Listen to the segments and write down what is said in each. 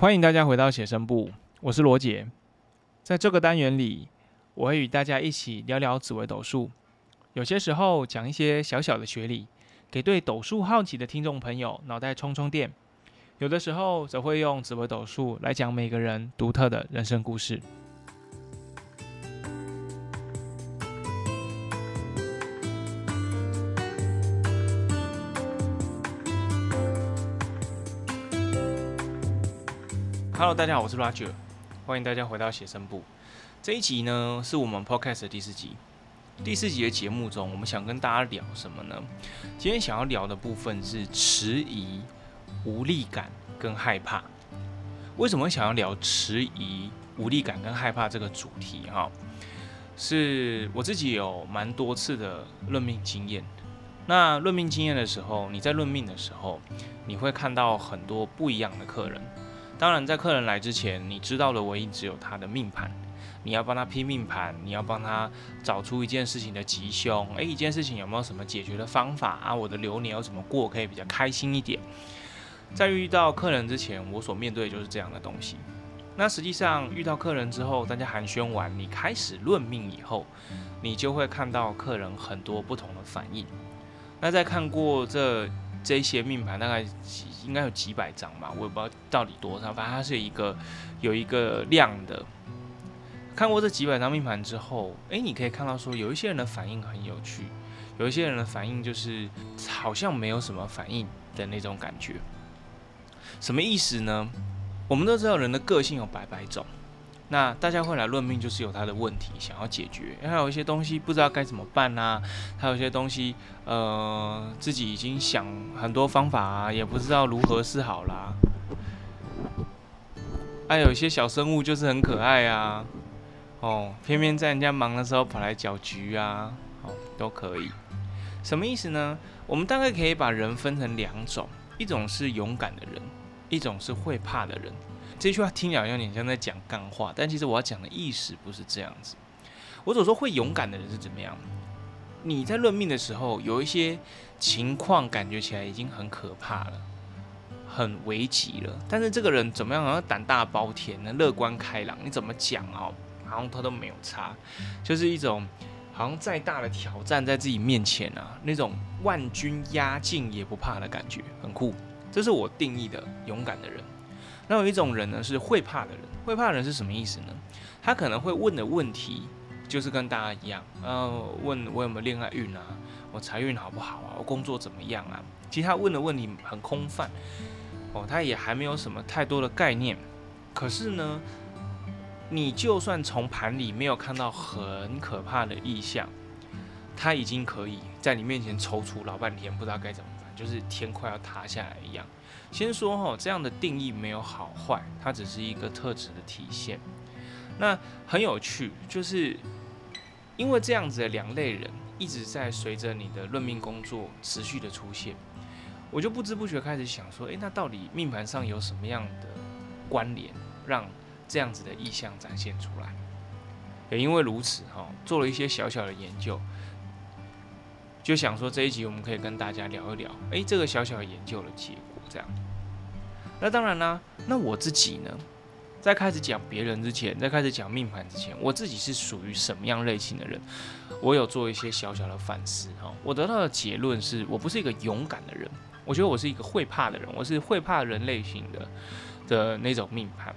欢迎大家回到写生部，我是罗杰。在这个单元里，我会与大家一起聊聊紫微斗数，有些时候讲一些小小的学理，给对斗数好奇的听众朋友脑袋充充电；有的时候则会用紫微斗数来讲每个人独特的人生故事。Hello，大家好，我是 Roger，欢迎大家回到写生部。这一集呢，是我们 Podcast 的第四集。第四集的节目中，我们想跟大家聊什么呢？今天想要聊的部分是迟疑、无力感跟害怕。为什么想要聊迟疑、无力感跟害怕这个主题？哈，是我自己有蛮多次的论命经验。那论命经验的时候，你在论命的时候，你会看到很多不一样的客人。当然，在客人来之前，你知道的唯一只有他的命盘，你要帮他拼命盘，你要帮他找出一件事情的吉凶，诶，一件事情有没有什么解决的方法啊？我的流年要怎么过可以比较开心一点？在遇到客人之前，我所面对的就是这样的东西。那实际上遇到客人之后，大家寒暄完，你开始论命以后，你就会看到客人很多不同的反应。那在看过这这些命盘，大概几。应该有几百张吧，我也不知道到底多少，反正它是一个有一个量的。看过这几百张命盘之后，诶，你可以看到说有一些人的反应很有趣，有一些人的反应就是好像没有什么反应的那种感觉。什么意思呢？我们都知道人的个性有百百种。那大家会来论命，就是有他的问题想要解决，还有一些东西不知道该怎么办呐，还有一些东西，呃，自己已经想很多方法啊，也不知道如何是好啦。还有一些小生物就是很可爱啊，哦，偏偏在人家忙的时候跑来搅局啊，哦，都可以。什么意思呢？我们大概可以把人分成两种，一种是勇敢的人，一种是会怕的人。这句话听起来好像有点像在讲干话，但其实我要讲的意思不是这样子。我所说会勇敢的人是怎么样？你在论命的时候，有一些情况感觉起来已经很可怕了，很危急了。但是这个人怎么样？好像胆大包天呢，乐观开朗。你怎么讲哦？好像他都没有差，就是一种好像再大的挑战在自己面前啊，那种万军压境也不怕的感觉，很酷。这是我定义的勇敢的人。那有一种人呢，是会怕的人。会怕的人是什么意思呢？他可能会问的问题，就是跟大家一样，呃，问我有没有恋爱运啊，我财运好不好啊，我工作怎么样啊？其实他问的问题很空泛，哦，他也还没有什么太多的概念。可是呢，你就算从盘里没有看到很可怕的意象，他已经可以在你面前踌躇老半天，不知道该怎么，就是天快要塌下来一样。先说哈，这样的定义没有好坏，它只是一个特质的体现。那很有趣，就是因为这样子的两类人一直在随着你的论命工作持续的出现，我就不知不觉开始想说，诶，那到底命盘上有什么样的关联，让这样子的意象展现出来？也因为如此哈，做了一些小小的研究，就想说这一集我们可以跟大家聊一聊，诶，这个小小研究的结果。这样，那当然啦。那我自己呢，在开始讲别人之前，在开始讲命盘之前，我自己是属于什么样类型的人？我有做一些小小的反思哈。我得到的结论是我不是一个勇敢的人，我觉得我是一个会怕的人，我是会怕人类型的的那种命盘。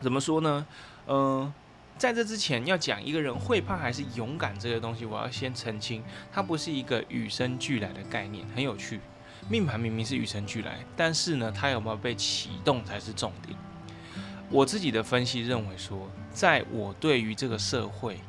怎么说呢？嗯，在这之前要讲一个人会怕还是勇敢这个东西，我要先澄清，它不是一个与生俱来的概念，很有趣。命盘明明是与生俱来，但是呢，它有没有被启动才是重点。我自己的分析认为说，在我对于这个社会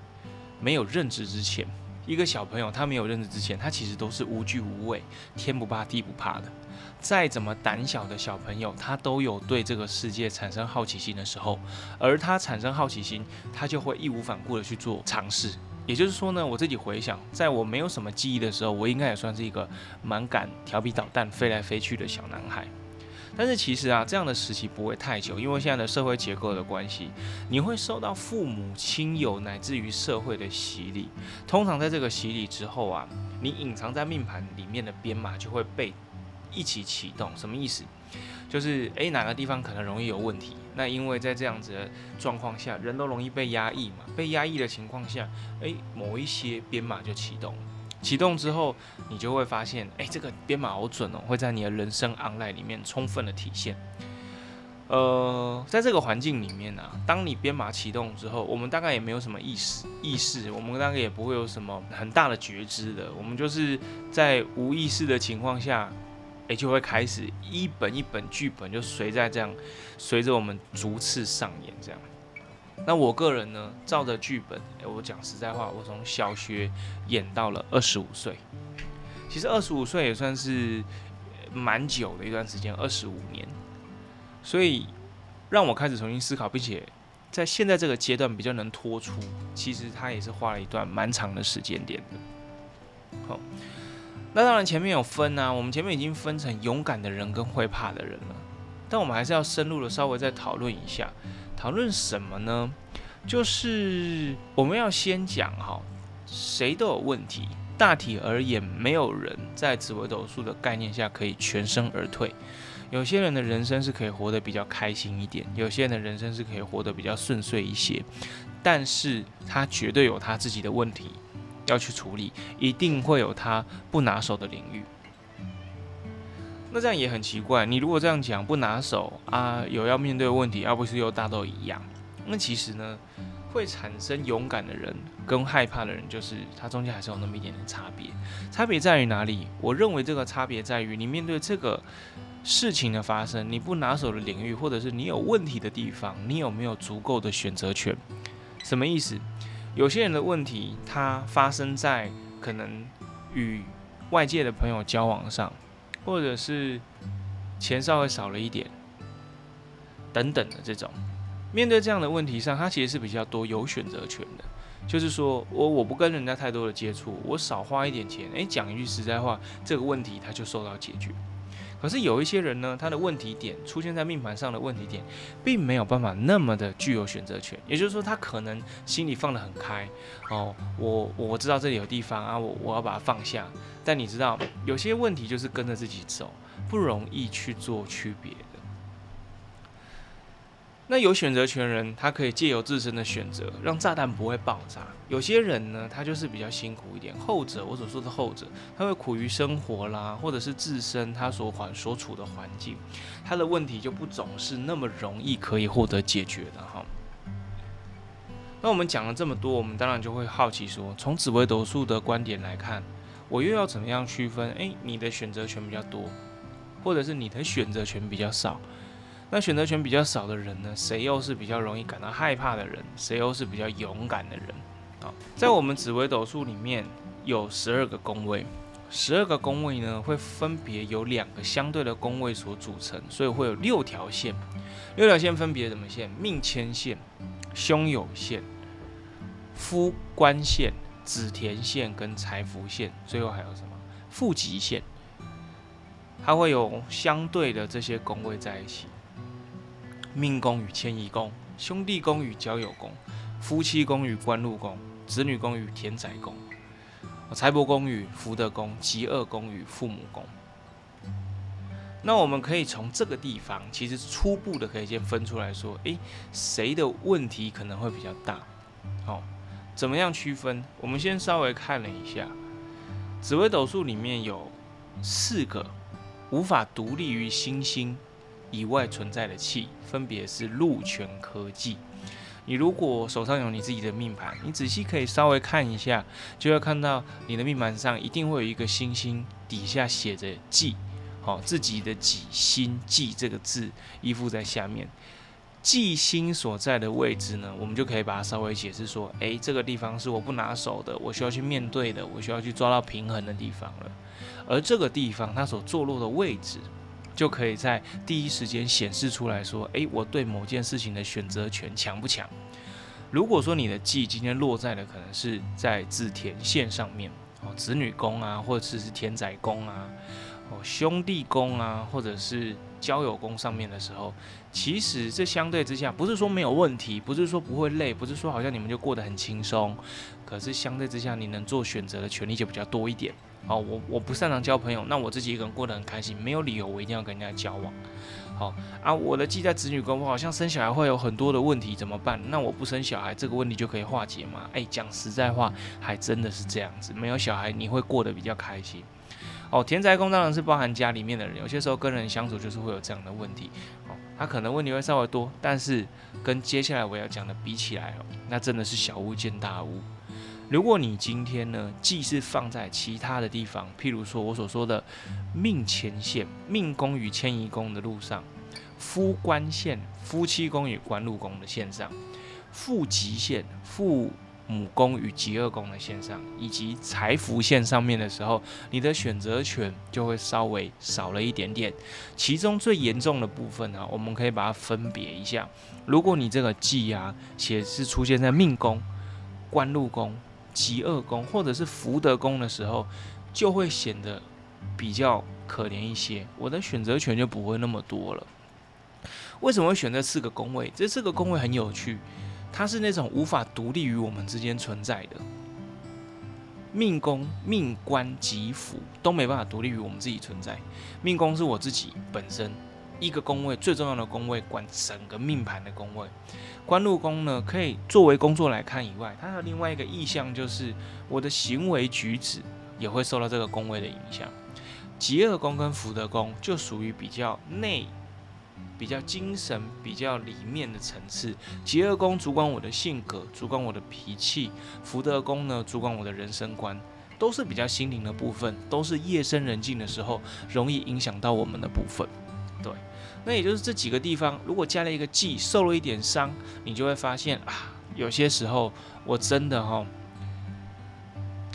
没有认知之前，一个小朋友他没有认知之前，他其实都是无惧无畏、天不怕地不怕的。再怎么胆小的小朋友，他都有对这个世界产生好奇心的时候，而他产生好奇心，他就会义无反顾的去做尝试。也就是说呢，我自己回想，在我没有什么记忆的时候，我应该也算是一个蛮敢调皮捣蛋、飞来飞去的小男孩。但是其实啊，这样的时期不会太久，因为现在的社会结构的关系，你会受到父母亲友乃至于社会的洗礼。通常在这个洗礼之后啊，你隐藏在命盘里面的编码就会被一起启动。什么意思？就是诶哪个地方可能容易有问题？那因为在这样子的状况下，人都容易被压抑嘛，被压抑的情况下，诶某一些编码就启动，启动之后，你就会发现，诶这个编码好准哦，会在你的人生 online 里面充分的体现。呃，在这个环境里面呢，当你编码启动之后，我们大概也没有什么意识，意识，我们大概也不会有什么很大的觉知的，我们就是在无意识的情况下，诶，就会开始一本一本剧本就随在这样，随着我们逐次上演这样。那我个人呢，照着剧本，诶，我讲实在话，我从小学演到了二十五岁，其实二十五岁也算是蛮久的一段时间，二十五年。所以让我开始重新思考，并且在现在这个阶段比较能拖出，其实他也是花了一段蛮长的时间点的。好，那当然前面有分啊，我们前面已经分成勇敢的人跟会怕的人了，但我们还是要深入的稍微再讨论一下，讨论什么呢？就是我们要先讲哈，谁都有问题，大体而言，没有人在紫微斗数的概念下可以全身而退。有些人的人生是可以活得比较开心一点，有些人的人生是可以活得比较顺遂一些，但是他绝对有他自己的问题要去处理，一定会有他不拿手的领域。那这样也很奇怪，你如果这样讲不拿手啊，有要面对的问题，而不是又大都一样，那其实呢，会产生勇敢的人跟害怕的人，就是他中间还是有那么一点点差别。差别在于哪里？我认为这个差别在于你面对这个。事情的发生，你不拿手的领域，或者是你有问题的地方，你有没有足够的选择权？什么意思？有些人的问题，它发生在可能与外界的朋友交往上，或者是钱稍微少了一点，等等的这种。面对这样的问题上，他其实是比较多有选择权的。就是说我我不跟人家太多的接触，我少花一点钱，诶，讲一句实在话，这个问题他就受到解决。可是有一些人呢，他的问题点出现在命盘上的问题点，并没有办法那么的具有选择权。也就是说，他可能心里放得很开，哦，我我知道这里有地方啊，我我要把它放下。但你知道，有些问题就是跟着自己走，不容易去做区别。那有选择权人，他可以借由自身的选择，让炸弹不会爆炸。有些人呢，他就是比较辛苦一点。后者，我所说的后者，他会苦于生活啦，或者是自身他所环所处的环境，他的问题就不总是那么容易可以获得解决的哈。那我们讲了这么多，我们当然就会好奇说，从紫微斗数的观点来看，我又要怎么样区分？诶，你的选择权比较多，或者是你的选择权比较少？那选择权比较少的人呢？谁又是比较容易感到害怕的人？谁又是比较勇敢的人？啊，在我们紫微斗数里面有十二个宫位，十二个宫位呢会分别由两个相对的宫位所组成，所以会有六条线。六条线分别什么线？命迁线、凶有线、夫官线、子田线跟财福线，最后还有什么？富吉线。它会有相对的这些宫位在一起。命宫与迁移宫，兄弟宫与交友宫，夫妻宫与官禄宫，子女宫与田宅宫，财帛宫与福德宫，吉厄宫与父母宫。那我们可以从这个地方，其实初步的可以先分出来说，诶，谁的问题可能会比较大？好，怎么样区分？我们先稍微看了一下，紫微斗数里面有四个无法独立于星星。以外存在的气，分别是禄权科技。你如果手上有你自己的命盘，你仔细可以稍微看一下，就会看到你的命盘上一定会有一个星星，底下写着忌，好，自己的己心忌这个字依附在下面。忌星所在的位置呢，我们就可以把它稍微解释说，诶，这个地方是我不拿手的，我需要去面对的，我需要去抓到平衡的地方了。而这个地方它所坐落的位置。就可以在第一时间显示出来说，诶，我对某件事情的选择权强不强？如果说你的忌今天落在了可能是在子田线上面，哦，子女宫啊，或者是是田宅宫啊，哦，兄弟宫啊，或者是交友宫上面的时候，其实这相对之下不是说没有问题，不是说不会累，不是说好像你们就过得很轻松，可是相对之下你能做选择的权利就比较多一点。哦，我我不擅长交朋友，那我自己一个人过得很开心，没有理由我一定要跟人家交往。好啊，我的忌在子女宫，我好像生小孩会有很多的问题，怎么办？那我不生小孩，这个问题就可以化解吗？诶，讲实在话，还真的是这样子。没有小孩，你会过得比较开心。哦，田宅宫当然是包含家里面的人，有些时候跟人相处就是会有这样的问题。哦，他可能问题会稍微多，但是跟接下来我要讲的比起来哦，那真的是小巫见大巫。如果你今天呢，既是放在其他的地方，譬如说我所说的命前线、命宫与迁移宫的路上，夫官线、夫妻宫与官禄宫的线上，父吉线、父母宫与吉厄宫的线上，以及财福线上面的时候，你的选择权就会稍微少了一点点。其中最严重的部分呢，我们可以把它分别一下。如果你这个忌啊，且是出现在命宫、官禄宫。极恶宫或者是福德宫的时候，就会显得比较可怜一些，我的选择权就不会那么多了。为什么会选这四个宫位？这四个宫位很有趣，它是那种无法独立于我们之间存在的。命宫、命官、吉福都没办法独立于我们自己存在。命宫是我自己本身一个宫位最重要的宫位，管整个命盘的宫位。官禄宫呢，可以作为工作来看以外，它的另外一个意向就是我的行为举止也会受到这个宫位的影响。极恶宫跟福德宫就属于比较内、比较精神、比较里面的层次。极恶宫主管我的性格，主管我的脾气；福德宫呢，主管我的人生观，都是比较心灵的部分，都是夜深人静的时候容易影响到我们的部分。对。那也就是这几个地方，如果加了一个忌，受了一点伤，你就会发现啊，有些时候我真的哈，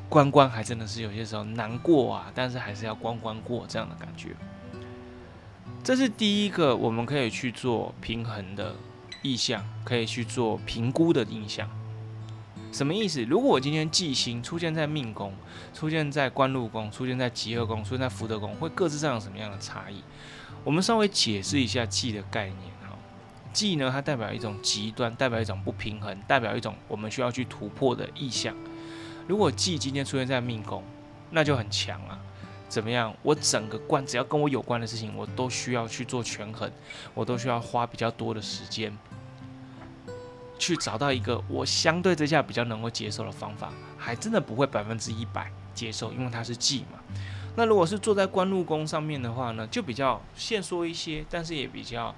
关关还真的是有些时候难过啊，但是还是要关关过这样的感觉。这是第一个我们可以去做平衡的意向，可以去做评估的印象。什么意思？如果我今天忌星出现在命宫，出现在官禄宫，出现在吉厄宫，出现在福德宫，会各自上有什么样的差异？我们稍微解释一下忌的概念哈。忌呢，它代表一种极端，代表一种不平衡，代表一种我们需要去突破的意向。如果忌今天出现在命宫，那就很强啊。怎么样？我整个关只要跟我有关的事情，我都需要去做权衡，我都需要花比较多的时间。去找到一个我相对之下比较能够接受的方法，还真的不会百分之一百接受，因为它是忌嘛。那如果是坐在官禄宫上面的话呢，就比较限缩一些，但是也比较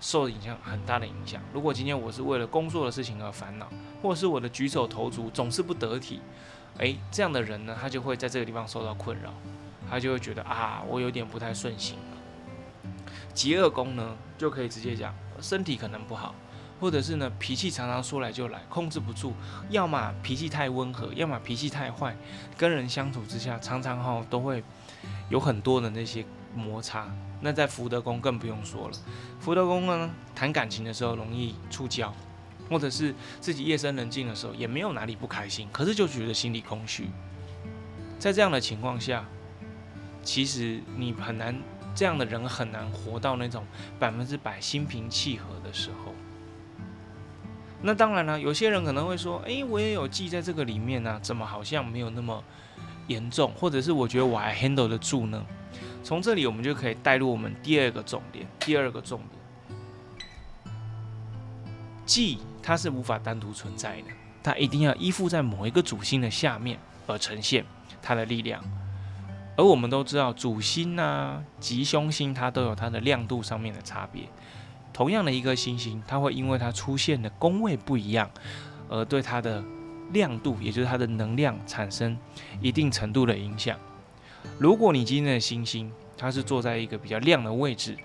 受影响很大的影响。如果今天我是为了工作的事情而烦恼，或者是我的举手投足总是不得体，诶，这样的人呢，他就会在这个地方受到困扰，他就会觉得啊，我有点不太顺心了。极恶宫呢，就可以直接讲身体可能不好。或者是呢，脾气常常说来就来，控制不住；要么脾气太温和，要么脾气太坏。跟人相处之下，常常哈都会有很多的那些摩擦。那在福德宫更不用说了，福德宫呢，谈感情的时候容易触礁，或者是自己夜深人静的时候，也没有哪里不开心，可是就觉得心里空虚。在这样的情况下，其实你很难，这样的人很难活到那种百分之百心平气和的时候。那当然了，有些人可能会说：“诶，我也有记在这个里面呢，怎么好像没有那么严重？或者是我觉得我还 handle 得住呢？”从这里我们就可以带入我们第二个重点。第二个重点，记它是无法单独存在的，它一定要依附在某一个主星的下面而呈现它的力量。而我们都知道，主星啊、吉凶星它都有它的亮度上面的差别。同样的一颗星星，它会因为它出现的宫位不一样，而对它的亮度，也就是它的能量产生一定程度的影响。如果你今天的星星它是坐在一个比较亮的位置，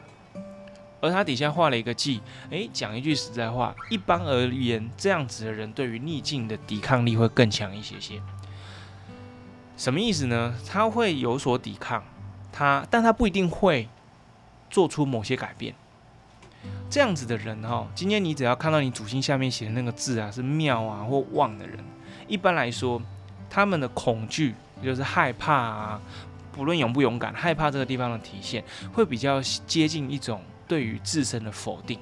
而它底下画了一个忌，诶，讲一句实在话，一般而言，这样子的人对于逆境的抵抗力会更强一些些。什么意思呢？他会有所抵抗，他，但他不一定会做出某些改变。这样子的人哈，今天你只要看到你主星下面写的那个字啊，是妙啊或旺的人，一般来说，他们的恐惧就是害怕啊，不论勇不勇敢，害怕这个地方的体现，会比较接近一种对于自身的否定。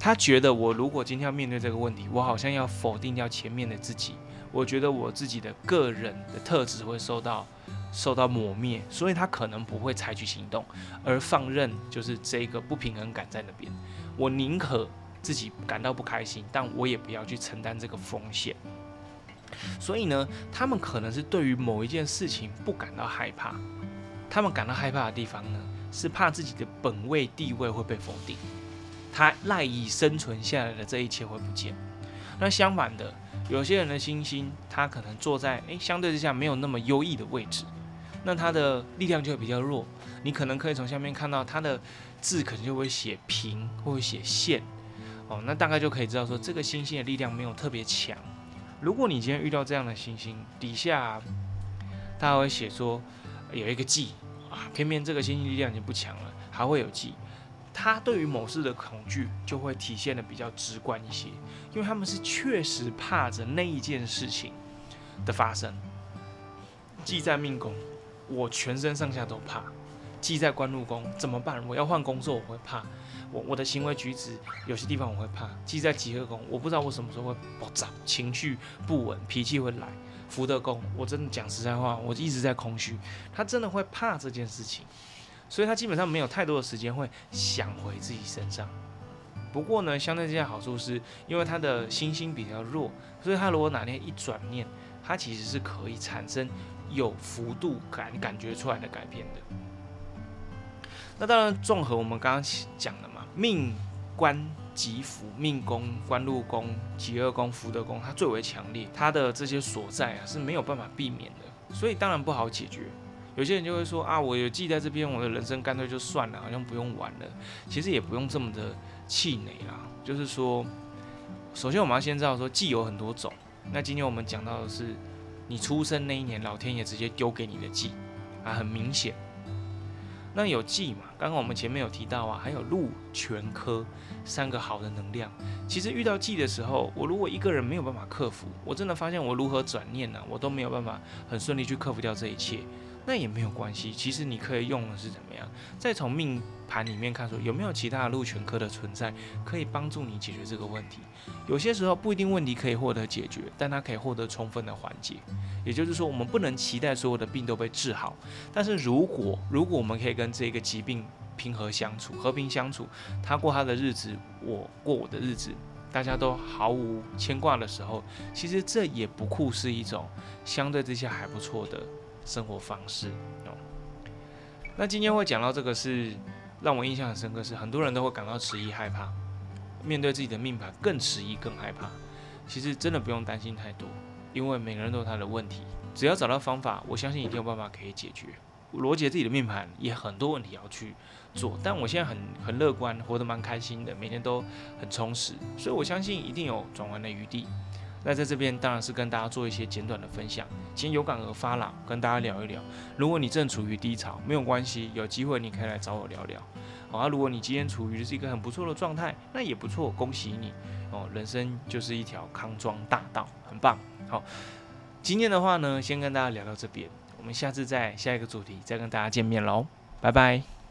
他觉得我如果今天要面对这个问题，我好像要否定掉前面的自己，我觉得我自己的个人的特质会受到受到磨灭，所以他可能不会采取行动，而放任就是这个不平衡感在那边。我宁可自己感到不开心，但我也不要去承担这个风险。所以呢，他们可能是对于某一件事情不感到害怕，他们感到害怕的地方呢，是怕自己的本位地位会被否定，他赖以生存下来的这一切会不见。那相反的，有些人的星星，他可能坐在诶相对之下没有那么优异的位置，那他的力量就会比较弱。你可能可以从下面看到他的字可能就会写平或者写线，哦，那大概就可以知道说这个星星的力量没有特别强。如果你今天遇到这样的星星，底下他会写说有一个忌啊，偏偏这个星星力量已经不强了，还会有忌，他对于某事的恐惧就会体现的比较直观一些，因为他们是确实怕着那一件事情的发生。记在命宫，我全身上下都怕；记在官禄宫，怎么办？我要换工作，我会怕。我我的行为举止有些地方我会怕，记在吉贺宫，我不知道我什么时候会爆炸，情绪不稳，脾气会来。福德宫，我真的讲实在话，我一直在空虚，他真的会怕这件事情，所以他基本上没有太多的时间会想回自己身上。不过呢，相对这些好处是，因为他的心性比较弱，所以他如果哪天一转念，他其实是可以产生有幅度感感觉出来的改变的。那当然，综合我们刚刚讲的嘛。命官吉福，命宫官禄宫、吉厄宫、福德宫，它最为强烈，它的这些所在啊是没有办法避免的，所以当然不好解决。有些人就会说啊，我有记在这边，我的人生干脆就算了，好像不用玩了。其实也不用这么的气馁啦。就是说，首先我们要先知道说记有很多种。那今天我们讲到的是你出生那一年，老天爷直接丢给你的记啊，很明显。那有忌嘛？刚刚我们前面有提到啊，还有禄全科三个好的能量。其实遇到忌的时候，我如果一个人没有办法克服，我真的发现我如何转念呢？我都没有办法很顺利去克服掉这一切。那也没有关系，其实你可以用的是怎么样？再从命盘里面看，说有没有其他的禄全科的存在，可以帮助你解决这个问题。有些时候不一定问题可以获得解决，但它可以获得充分的缓解。也就是说，我们不能期待所有的病都被治好，但是如果如果我们可以跟这个疾病平和相处、和平相处，他过他的日子，我过我的日子，大家都毫无牵挂的时候，其实这也不酷是一种相对之下还不错的。生活方式哦，那今天会讲到这个是让我印象很深刻，是很多人都会感到迟疑害怕，面对自己的命盘更迟疑更害怕。其实真的不用担心太多，因为每个人都有他的问题，只要找到方法，我相信一定有办法可以解决。罗杰自己的命盘也很多问题要去做，但我现在很很乐观，活得蛮开心的，每天都很充实，所以我相信一定有转弯的余地。那在这边当然是跟大家做一些简短的分享，先有感而发啦，跟大家聊一聊。如果你正处于低潮，没有关系，有机会你可以来找我聊聊。好啊，如果你今天处于是一个很不错的状态，那也不错，恭喜你哦，人生就是一条康庄大道，很棒。好，今天的话呢，先跟大家聊到这边，我们下次在下一个主题再跟大家见面喽，拜拜。